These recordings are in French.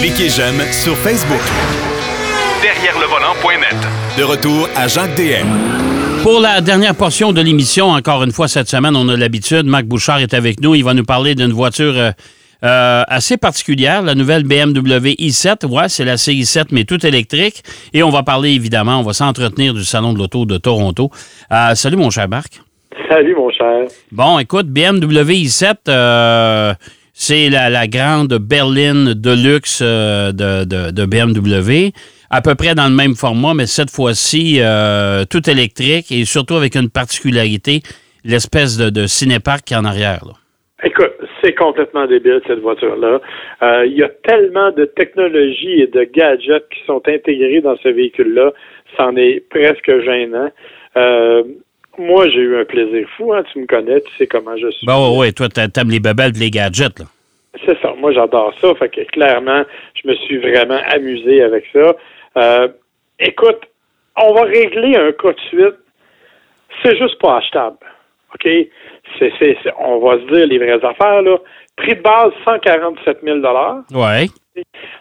Cliquez j'aime sur Facebook. Derrière le volant.net. De retour à Jacques DM. Pour la dernière portion de l'émission, encore une fois cette semaine, on a l'habitude. Marc Bouchard est avec nous. Il va nous parler d'une voiture euh, euh, assez particulière, la nouvelle BMW i7. Ouais, c'est la CI7, mais tout électrique. Et on va parler, évidemment, on va s'entretenir du Salon de l'Auto de Toronto. Euh, salut, mon cher Marc. Salut, mon cher. Bon, écoute, BMW i7, euh, c'est la, grande berline de luxe de, de, BMW. À peu près dans le même format, mais cette fois-ci, tout électrique et surtout avec une particularité, l'espèce de, de cinépark qui est en arrière. Là. Écoute, c'est complètement débile cette voiture-là. Euh, il y a tellement de technologies et de gadgets qui sont intégrés dans ce véhicule-là, c'en est presque gênant. Euh, moi, j'ai eu un plaisir fou, hein, tu me connais, tu sais comment je suis. Bon, oui, toi, t'aimes les bebelles les gadgets, là. C'est ça, moi j'adore ça, fait que clairement, je me suis vraiment amusé avec ça. Euh, écoute, on va régler un cas de suite. C'est juste pas achetable. OK? c'est, on va se dire les vraies affaires, là. Prix de base, 147 000 Ouais.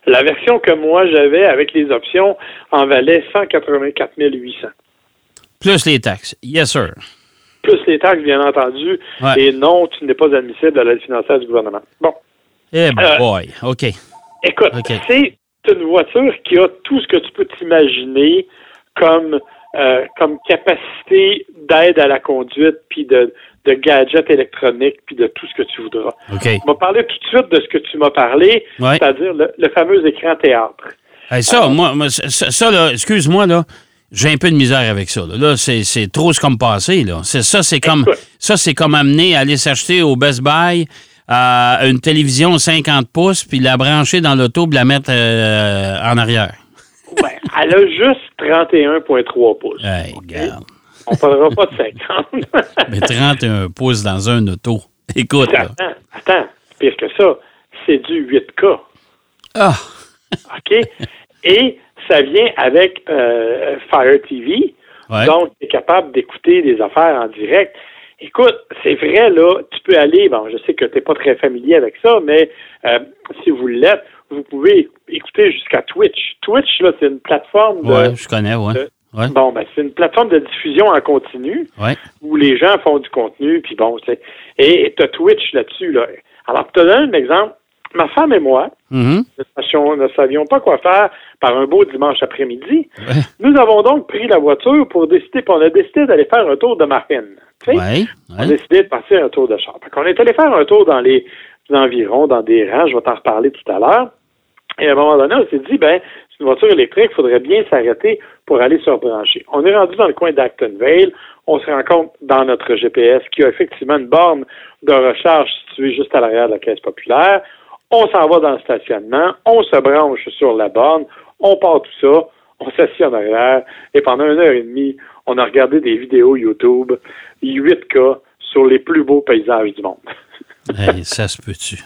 La version que moi j'avais avec les options en valait 184 800. Plus les taxes. Yes, sir. Plus les taxes, bien entendu. Et non, tu n'es pas admissible à l'aide financière du gouvernement. Bon. Eh euh, boy, OK. Écoute, c'est une voiture qui a tout ce que tu peux t'imaginer comme euh, comme capacité d'aide à la conduite, puis de, de gadgets électroniques, puis de tout ce que tu voudras. Okay. On va parler tout de suite de ce que tu m'as parlé, c'est-à-dire le, fameux écran théâtre. ça, moi, ça, là, excuse-moi, là, j'ai un peu de misère avec ça. Là, c'est trop ce comme passé. Là. Ça, c'est comme ça, c'est comme amener à aller s'acheter au Best Buy euh, une télévision 50 pouces, puis la brancher dans l'auto, puis la mettre euh, en arrière. Ben, elle a juste 31,3 pouces. Hey, regarde. On parlera pas de 50. Mais 31 pouces dans un auto. Écoute. Attends, attends, pire que ça, c'est du 8K. Ah! OK? Et ça vient avec euh, Fire TV. Donc, tu es capable d'écouter des affaires en direct. Écoute, c'est vrai, là, tu peux aller, bon, je sais que tu n'es pas très familier avec ça, mais euh, si vous l'êtes, vous pouvez écouter jusqu'à Twitch. Twitch, là, c'est une plateforme de. Je connais, oui. Bon, ben, c'est une plateforme de diffusion en continu où les gens font du contenu, puis bon, c'est. Et tu as Twitch là-dessus, là. Alors, pour te donner un exemple, ma femme et moi, mm-hmm. nous ne savions pas quoi faire par un beau dimanche après-midi. Nous avons donc pris la voiture pour décider, puis on a décidé d'aller faire un tour de Marine. Ouais, On a décidé de partir un tour de char. On est allé faire un tour dans les environs, dans des rangs, je vais t'en reparler tout à l'heure. Et à un moment donné, on s'est dit, ben, c'est une voiture électrique, il faudrait bien s'arrêter pour aller se rebrancher. On est rendu dans le coin d'Actonville. On se rend compte dans notre GPS qu'il y a effectivement une borne de recharge située juste à l'arrière de la caisse populaire. On s'en va dans le stationnement, on se branche sur la borne, on part tout ça, on s'assied en arrière et pendant une heure et demie, on a regardé des vidéos YouTube 8K sur les plus beaux paysages du monde. ça se peut-tu?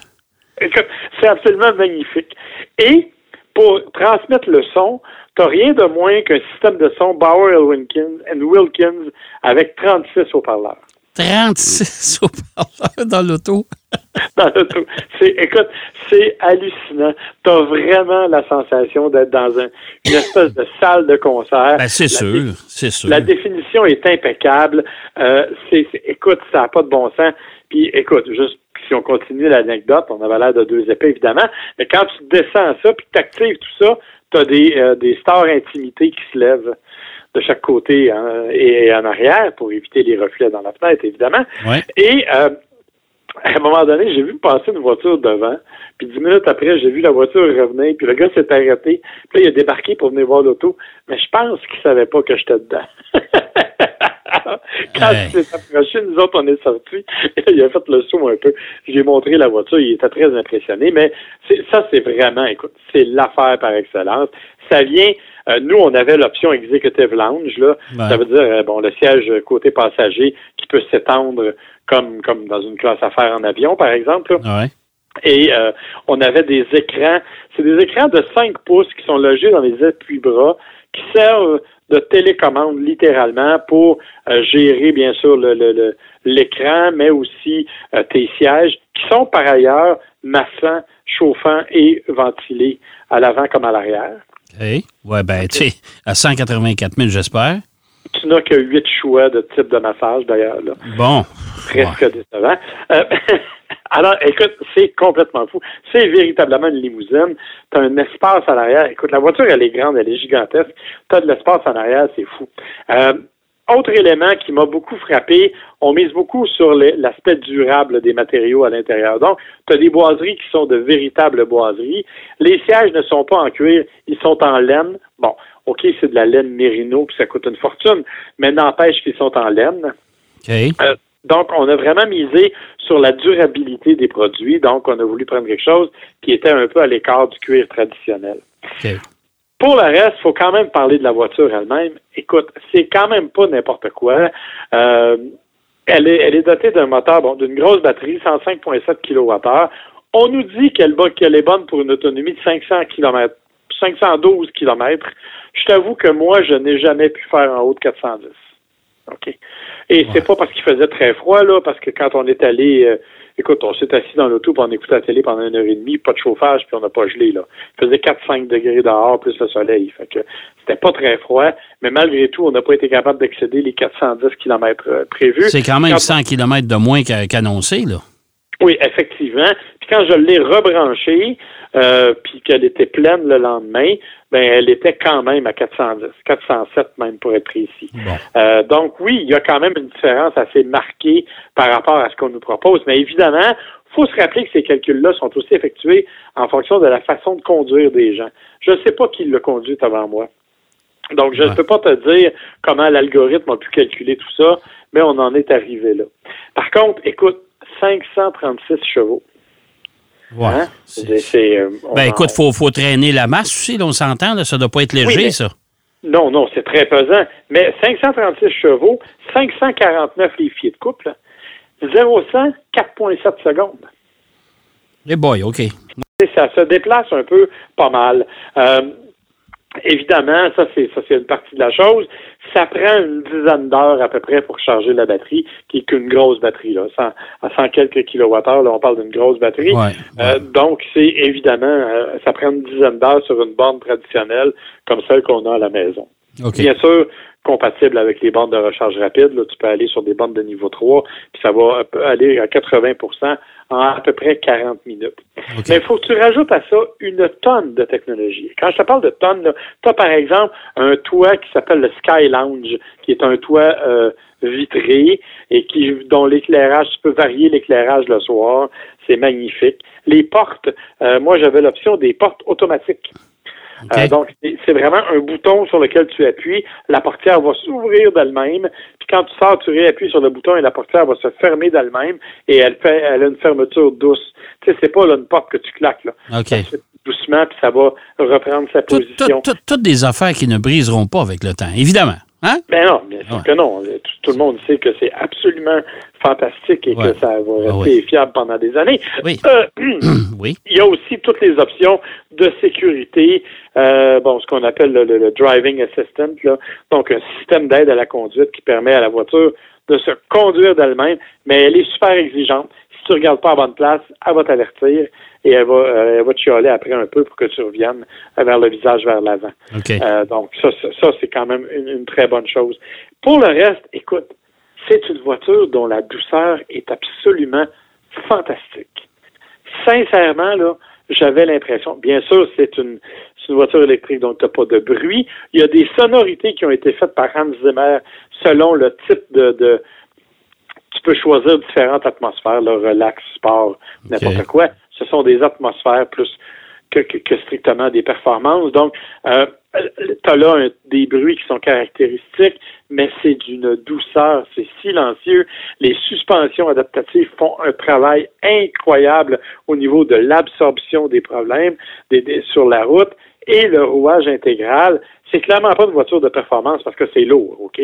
C'est absolument magnifique. Et pour transmettre le son, tu n'as rien de moins qu'un système de son Bauer Wilkins, Wilkins avec 36 haut-parleurs. 36 haut-parleurs dans l'auto. dans l'auto. écoute, c'est hallucinant. Tu as vraiment la sensation d'être dans une espèce de salle de concert. Ben, c'est sûr, c'est sûr. La définition est impeccable. Euh, écoute, ça n'a pas de bon sens. Puis, écoute, juste si on continue l'anecdote, on avait l'air de deux épées, évidemment, mais quand tu descends ça, puis tu actives tout ça, tu as des, euh, des stars intimités qui se lèvent de chaque côté hein, et en arrière pour éviter les reflets dans la fenêtre, évidemment. Et euh, à un moment donné, j'ai vu passer une voiture devant, puis dix minutes après, j'ai vu la voiture revenir, puis le gars s'est arrêté, puis là, il a débarqué pour venir voir l'auto, mais je pense qu'il savait pas que j'étais dedans. Quand il s'est approché, nous autres, on est sortis. il a fait le saut un peu. J'ai montré la voiture. Il était très impressionné. Mais ça, c'est vraiment, écoute, c'est l'affaire par excellence. Ça vient. Euh, nous, on avait l'option Executive Lounge, là. Ça veut dire, euh, bon, le siège côté passager qui peut s'étendre comme, comme dans une classe affaires en avion, par exemple. Et euh, on avait des écrans, c'est des écrans de 5 pouces qui sont logés dans les appuis-bras, qui servent de télécommande littéralement pour euh, gérer bien sûr le, l'écran, mais aussi euh, tes sièges, qui sont par ailleurs massants, chauffants et ventilés à l'avant comme à l'arrière. Oui, ouais, ben, tu sais, à 184 000, j'espère. Tu n'as que huit choix de type de massage, d'ailleurs. Bon. Presque décevant. Euh, alors, écoute, c'est complètement fou. C'est véritablement une limousine. Tu as un espace à l'arrière. Écoute, la voiture, elle est grande, elle est gigantesque. Tu as de l'espace en arrière, c'est fou. Euh, autre élément qui m'a beaucoup frappé, on mise beaucoup sur l'aspect durable des matériaux à l'intérieur. Donc, tu as des boiseries qui sont de véritables boiseries. Les sièges ne sont pas en cuir, ils sont en laine. Bon, OK, c'est de la laine mérino, puis ça coûte une fortune, mais n'empêche qu'ils sont en laine. Euh, donc, on a vraiment misé sur la durabilité des produits. Donc, on a voulu prendre quelque chose qui était un peu à l'écart du cuir traditionnel. Pour le reste, il faut quand même parler de la voiture elle-même. Écoute, c'est quand même pas n'importe quoi. Euh, elle, est, elle est dotée d'un moteur, bon, d'une grosse batterie, 105,7 kWh. On nous dit qu'elle, qu'elle est bonne pour une autonomie de 500 km, 512 km. Je t'avoue que moi, je n'ai jamais pu faire en haut de 410. OK. Et c'est pas parce qu'il faisait très froid, là, parce que quand on est allé, euh, écoute, on s'est assis dans l'auto, puis on écoutait la télé pendant une heure et demie, pas de chauffage, puis on n'a pas gelé, là. Il faisait 4-5 degrés dehors, plus le soleil. Fait que c'était pas très froid, mais malgré tout, on n'a pas été capable d'excéder les 410 km euh, prévus. C'est quand même 100 km de moins qu'annoncé, là. Oui, effectivement. Puis quand je l'ai rebranchée, euh, puis qu'elle était pleine le lendemain, ben elle était quand même à 410, 407 même pour être précis. Euh, donc oui, il y a quand même une différence assez marquée par rapport à ce qu'on nous propose, mais évidemment, faut se rappeler que ces calculs-là sont aussi effectués en fonction de la façon de conduire des gens. Je ne sais pas qui l'a conduit avant moi. Donc, je ne peux pas te dire comment l'algorithme a pu calculer tout ça, mais on en est arrivé là. Par contre, écoute, 536 chevaux. Ouais. Hein? Euh, ben écoute, il faut, traîner la masse aussi, on s'entend, ça ne doit pas être léger, ça. Non, non, c'est très pesant. Mais 536 chevaux, 549 les pieds de couple, 0 100, 4,7 secondes. Les boys, OK. Ça se déplace un peu pas mal. Euh, Évidemment, ça c'est ça c'est une partie de la chose. Ça prend une dizaine d'heures à peu près pour charger la batterie, qui est qu'une grosse batterie là, à 100 quelques kilowattheures. Là, on parle d'une grosse batterie. Euh, donc c'est évidemment, euh, ça prend une dizaine d'heures sur une borne traditionnelle comme celle qu'on a à la maison. Bien sûr, compatible avec les bandes de recharge rapide. Là, tu peux aller sur des bandes de niveau 3, puis ça va aller à 80% en à peu près 40 minutes. Mais il faut que tu rajoutes à ça une tonne de technologie. Quand je te parle de tonnes, tu as par exemple un toit qui s'appelle le Sky Lounge, qui est un toit euh, vitré et qui dont l'éclairage, tu peux varier l'éclairage le soir. C'est magnifique. Les portes, euh, moi j'avais l'option des portes automatiques. Euh, donc, c'est vraiment un bouton sur lequel tu appuies. La portière va s'ouvrir d'elle-même. Puis quand tu sors, tu réappuies sur le bouton et la portière va se fermer d'elle-même. Et elle fait, elle a une fermeture douce. Tu sais, c'est pas une porte que tu claques. Là. doucement, puis ça va reprendre sa position. toutes des affaires qui ne briseront pas avec le temps, évidemment. Hein? Ben non, bien sûr que non. Tout, le monde sait que c'est absolument fantastique et que ça va ah rester fiable pendant des années. Oui. Euh, oui. Il y a aussi toutes les options de sécurité, euh, bon, ce qu'on appelle le, driving assistant, là. donc un système d'aide à la conduite qui permet à la voiture de se conduire d'elle-même, mais elle est super exigeante. Si tu ne regardes pas à bonne place, elle va t'avertir et elle va, euh, elle va te chialer après un peu pour que tu reviennes vers le visage vers l'avant. Euh, donc, ça, ça, c'est quand même une, très bonne chose. Pour le reste, écoute, c'est une voiture dont la douceur est absolument fantastique. Sincèrement, là, j'avais l'impression, bien sûr, c'est une, une voiture électrique, donc tu n'as pas de bruit. Il y a des sonorités qui ont été faites par Hans Zimmer selon le type de, de tu peux choisir différentes atmosphères, le relax, sport, n'importe quoi ce sont des atmosphères plus que, strictement des performances. Donc, euh, tu as là des bruits qui sont caractéristiques, mais c'est d'une douceur, c'est silencieux. Les suspensions adaptatives font un travail incroyable au niveau de l'absorption des problèmes sur la route et le rouage intégral. C'est clairement pas une voiture de performance parce que c'est lourd, OK?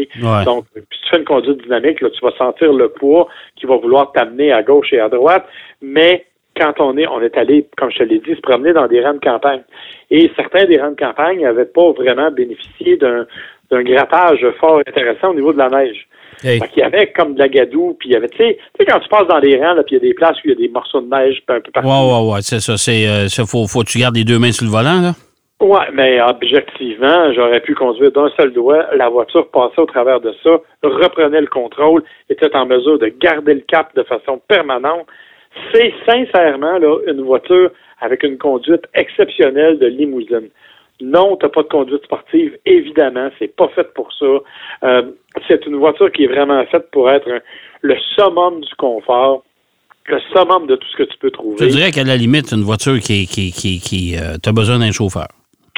Donc, si tu fais une conduite dynamique, là, tu vas sentir le poids qui va vouloir t'amener à gauche et à droite, mais quand on est, on est allé, comme je te l'ai dit, se promener dans des rangs de campagne. Et certains des rangs de campagne n'avaient pas vraiment bénéficié d'un, d'un grattage fort intéressant au niveau de la neige. Hey. Qu'il y avait comme de la gadoue, puis il y avait, tu sais, quand tu passes dans les rangs, puis il y a des places où il y a des morceaux de neige un peu partout. Ouais, ouais, ouais, c'est ça. C'est, euh, ça, faut, faut que tu gardes les deux mains sur le volant, là. Ouais, mais objectivement, j'aurais pu conduire d'un seul doigt. La voiture passait au travers de ça, reprenait le contrôle, était en mesure de garder le cap de façon permanente. C'est sincèrement là, une voiture avec une conduite exceptionnelle de limousine. Non, tu n'as pas de conduite sportive, évidemment, c'est pas fait pour ça. Euh, c'est une voiture qui est vraiment faite pour être un- le summum du confort, le summum de tout ce que tu peux Je trouver. dirais qu'à la limite, c'est une voiture qui, qui, qui, qui euh, t'as besoin d'un chauffeur.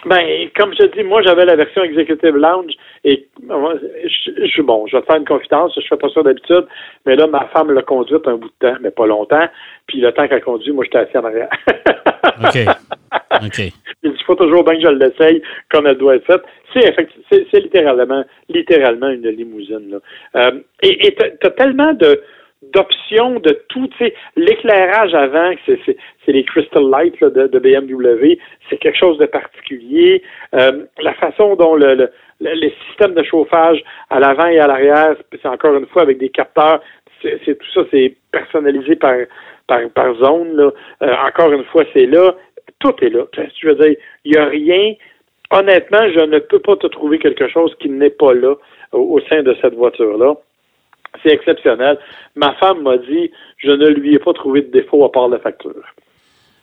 Ben, comme je te dis, moi, j'avais la version Executive Lounge et je, je- bon, je vais te faire une confidence, je fais pas ça d'habitude, mais là, ma femme l'a conduite un bout de temps, mais pas longtemps. Puis le temps qu'elle conduit, moi, j'étais assis en arrière. OK. OK. Il faut toujours bien que je l'essaye comme elle doit être faite. C'est effectivement, c'est, c'est littéralement, littéralement une limousine. Là. Euh, et t'as, t'as tellement de d'options de tout, l'éclairage avant, c'est, les Crystal Lights là, de, de BMW, c'est quelque chose de particulier. Euh, la façon dont le, le, le- les systèmes de chauffage à l'avant et à l'arrière, c'est encore une fois avec des capteurs, c'est, tout ça, c'est personnalisé par par, par zone. Là. Euh, encore une fois, c'est là. Tout est là. Tu veux dire? Il n'y a rien. Honnêtement, je ne peux pas te trouver quelque chose qui n'est pas là au, au sein de cette voiture-là. C'est exceptionnel. Ma femme m'a dit, je ne lui ai pas trouvé de défaut à part la facture.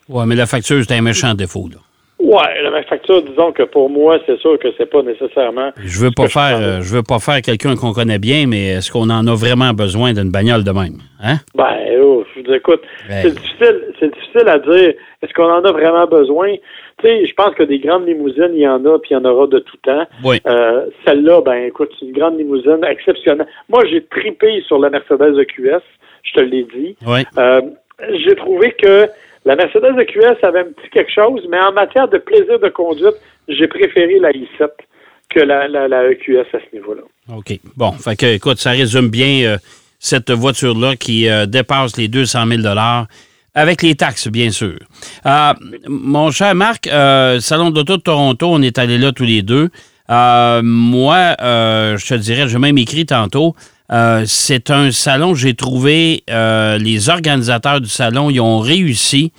Ouais, mais la facture, c'est un méchant défaut, là. Ouais, la facture, disons que pour moi, c'est sûr que c'est pas nécessairement. Je veux pas faire, je euh, je veux pas faire quelqu'un qu'on connaît bien, mais est-ce qu'on en a vraiment besoin d'une bagnole de même? Hein? Ben, oh, je vous écoute, Ouais. c'est difficile, c'est difficile à dire. Est-ce qu'on en a vraiment besoin? Tu sais, je pense que des grandes limousines, il y en a, puis il y en aura de tout temps. Oui. Euh, Celle-là, ben, écoute, c'est une grande limousine exceptionnelle. Moi, j'ai tripé sur la Mercedes EQS, je te l'ai dit. Oui. Euh, j'ai trouvé que la Mercedes EQS avait un petit quelque chose, mais en matière de plaisir de conduite, j'ai préféré la i7 que la, la, EQS à ce niveau-là. OK. Bon, écoute, ça résume bien euh, cette voiture-là qui euh, dépasse les 200 000 avec les taxes, bien sûr. Euh, mon cher Marc, Salon d'auto de Toronto, on est allés là tous les deux. Moi, je te dirais, j'ai même écrit tantôt, euh, c'est un salon, j'ai trouvé, euh, les organisateurs du salon, ils ont réussi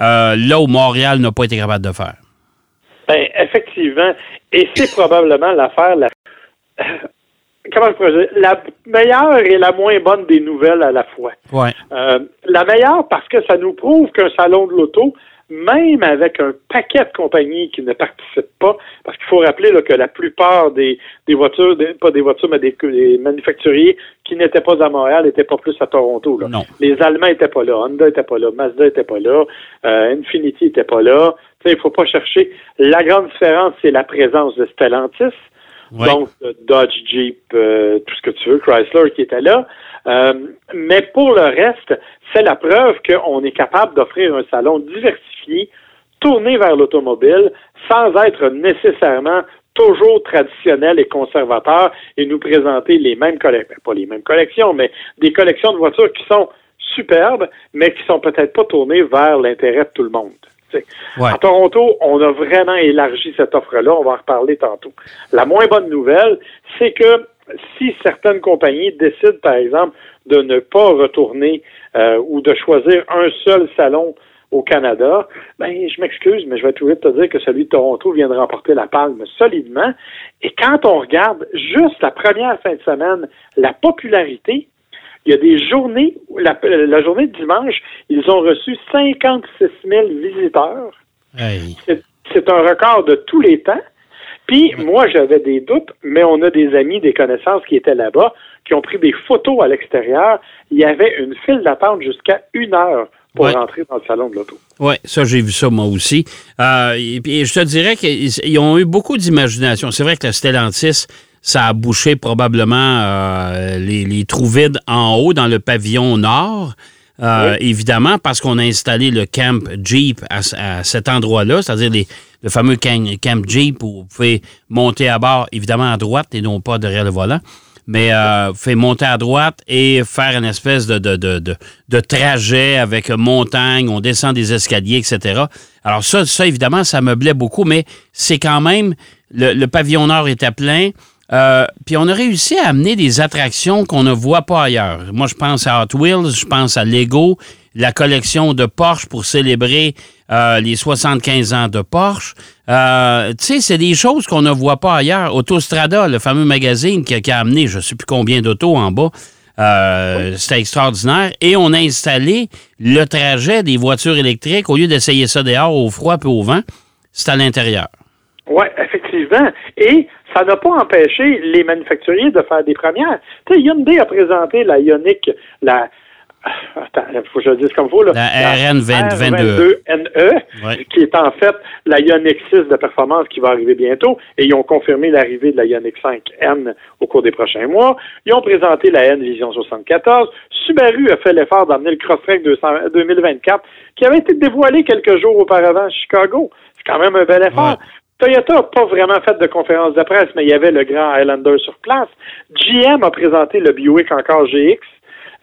euh, là où Montréal n'a pas été capable de faire. Ben, effectivement. Et c'est probablement l'affaire la. Comment je? La meilleure et la moins bonne des nouvelles à la fois. Ouais. La meilleure parce que ça nous prouve qu'un salon de l'auto, même avec un paquet de compagnies qui ne participent pas, parce qu'il faut rappeler là, que la plupart des, des voitures, des- pas des voitures, mais des, des manufacturiers qui n'étaient pas à Montréal n'étaient pas plus à Toronto. Là. Non. Les Allemands n'étaient pas là, Honda n'était pas là, Mazda n'était pas là, euh, Infinity n'était pas là. Tu sais, Il ne faut pas chercher. La grande différence, c'est la présence de Stellantis. Ouais. Donc, euh, Dodge, Jeep, euh, tout ce que tu veux, Chrysler qui était là. Euh, mais pour le reste, c'est la preuve qu'on est capable d'offrir un salon diversifié, tourné vers l'automobile, sans être nécessairement toujours traditionnel et conservateur et nous présenter les mêmes collections, pas les mêmes collections, mais des collections de voitures qui sont superbes, mais qui sont peut-être pas tournées vers l'intérêt de tout le monde. Ouais. À Toronto, on a vraiment élargi cette offre-là. On va en reparler tantôt. La moins bonne nouvelle, c'est que si certaines compagnies décident, par exemple, de ne pas retourner euh, ou de choisir un seul salon au Canada, ben je m'excuse, mais je vais obligé de te dire que celui de Toronto vient de remporter la palme solidement. Et quand on regarde juste la première fin de semaine, la popularité, il y a des journées, la, la journée de dimanche, ils ont reçu 56 000 visiteurs. Hey. C'est un record de tous les temps. Puis moi, j'avais des doutes, mais on a des amis, des connaissances qui étaient là-bas, qui ont pris des photos à l'extérieur. Il y avait une file d'attente jusqu'à une heure pour Ouais. rentrer dans le salon de l'auto. Oui, ça, j'ai vu ça moi aussi. Euh, et, puis, je te dirais qu'ils ils ont eu beaucoup d'imagination. C'est vrai que la Stellantis, ça a bouché probablement euh, les, les trous vides en haut dans le pavillon nord. Euh, Évidemment, parce qu'on a installé le camp Jeep à, à cet endroit-là, c'est-à-dire le fameux camp, camp Jeep où vous pouvez monter à bord, évidemment à droite et non pas derrière le volant. Mais euh, fait monter à droite et faire une espèce de, de, de, de, trajet avec montagne, on descend des escaliers, etc. Alors ça, ça évidemment, ça me plaît beaucoup, mais c'est quand même, le, le pavillon nord était plein. Euh, puis on a réussi à amener des attractions qu'on ne voit pas ailleurs. Moi, je pense à Hot Wheels, je pense à Lego, la collection de Porsche pour célébrer euh, les 75 ans de Porsche. Euh, tu sais, c'est des choses qu'on ne voit pas ailleurs. Autostrada, le fameux magazine qui, qui a amené je ne sais plus combien d'autos en bas, euh, C'était extraordinaire. Et on a installé le trajet des voitures électriques. Au lieu d'essayer ça dehors au froid et au vent, c'est à l'intérieur. Oui, effectivement. Et ça n'a pas empêché les manufacturiers de faire des premières. Tu sais, Hyundai a présenté la Ioniq, la Attends, il faut que je le dise comme vous. Là. La RN22. NE, qui est en fait la Ioniq 6 de performance qui va arriver bientôt. Et ils ont confirmé l'arrivée de la Ioniq 5N au cours des prochains mois. Ils ont présenté la N Vision 74. Subaru a fait l'effort d'amener le Crosstrek 2024, qui avait été dévoilé quelques jours auparavant à Chicago. C'est quand même un bel effort. Toyota n'a pas vraiment fait de conférence de presse, mais il y avait le grand Highlander sur place. GM a présenté le Buick encore GX.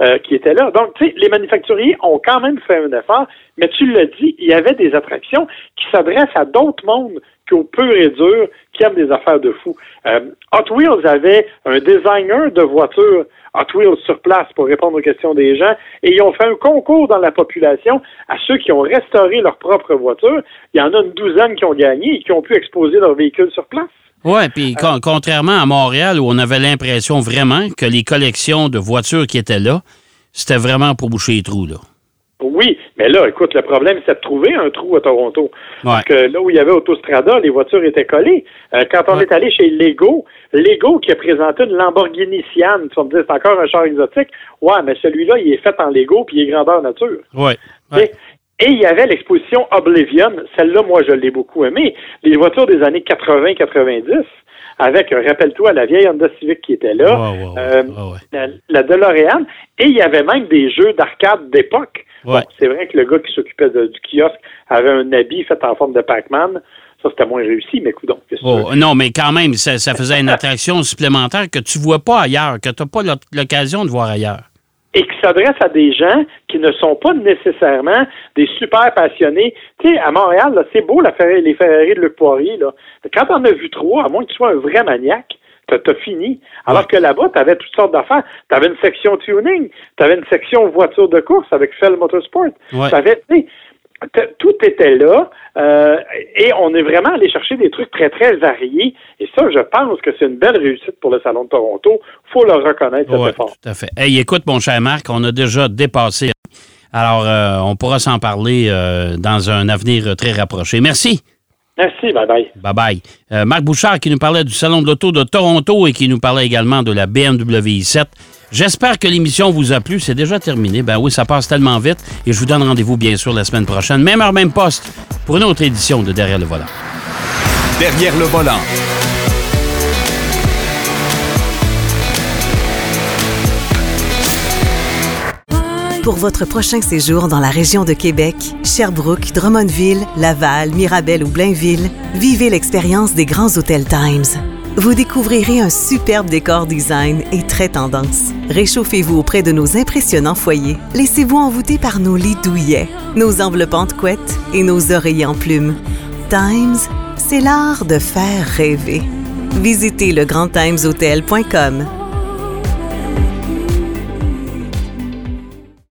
Euh, qui était là. Donc, tu sais, les manufacturiers ont quand même fait un effort, mais tu l'as dit, il y avait des attractions qui s'adressent à d'autres mondes qu'au pur et dur, qui aiment des affaires de fou. Euh, Hot Wheels avait un designer de voitures Hot Wheels sur place pour répondre aux questions des gens, et ils ont fait un concours dans la population à ceux qui ont restauré leur propre voiture. Il y en a une douzaine qui ont gagné et qui ont pu exposer leur véhicule sur place. Oui, puis euh, contrairement à Montréal, où on avait l'impression vraiment que les collections de voitures qui étaient là, c'était vraiment pour boucher les trous, là. Oui, mais là, écoute, le problème, c'est de trouver un trou à Toronto. Parce que là où il y avait Autostrada, les voitures étaient collées. Euh, quand on est allé chez Lego, Lego qui a présenté une Lamborghini Sian, tu vas me dire, c'est encore un char exotique. Ouais, mais celui-là, il est fait en Lego puis il est grandeur nature. Oui. Et il y avait l'exposition Oblivion. Celle-là, moi, je l'ai beaucoup aimée. Les voitures des années 80-90 avec, rappelle-toi, la vieille Honda Civic qui était là, euh, la, DeLorean, et il y avait même des jeux d'arcade d'époque. c'est vrai que le gars qui s'occupait du kiosque avait un habit fait en forme de Pac-Man. Ça, c'était moins réussi, mais coudons. Oh, non, mais quand même, ça, ça faisait une attraction supplémentaire que tu ne vois pas ailleurs, que tu n'as pas l'occasion de voir ailleurs et qui s'adresse à des gens qui ne sont pas nécessairement des super passionnés. Tu sais, à Montréal, c'est beau la les Ferrari de Luc Poirier. Là. Quand on a vu trop, à moins que tu sois un vrai maniaque, t'as as fini. Alors que là-bas, tu avais toutes sortes d'affaires. Tu avais une section tuning, tu avais une section voiture de course avec Fell Motorsport. Ouais. Tu tout était là euh, et on est vraiment allé chercher des trucs très, très variés. Et ça, je pense que c'est une belle réussite pour le Salon de Toronto. faut le reconnaître, cet effort. Tout à fait. Hey, écoute, mon cher Marc, on a déjà dépassé. Alors, euh, on pourra s'en parler euh, dans un avenir très rapproché. Merci. Merci, bye bye. Bye bye. Marc Bouchard qui nous parlait du Salon de l'Auto de Toronto et qui nous parlait également de la BMW i7. J'espère que l'émission vous a plu. C'est déjà terminé. Ben oui, ça passe tellement vite. Et je vous donne rendez-vous, bien sûr, la semaine prochaine, même heure, même poste, pour une autre édition de Derrière le volant. Derrière le volant. Pour votre prochain séjour dans la région de Québec, Sherbrooke, Drummondville, Laval, Mirabel ou Blainville, vivez l'expérience des grands hôtels Times. Vous découvrirez un superbe décor design et très tendance. Réchauffez-vous auprès de nos impressionnants foyers. Laissez-vous envoûter par nos lits douillets, nos enveloppantes couettes et nos oreillers en plumes. Times, c'est l'art de faire rêver. Visitez legrandtimeshotel.com.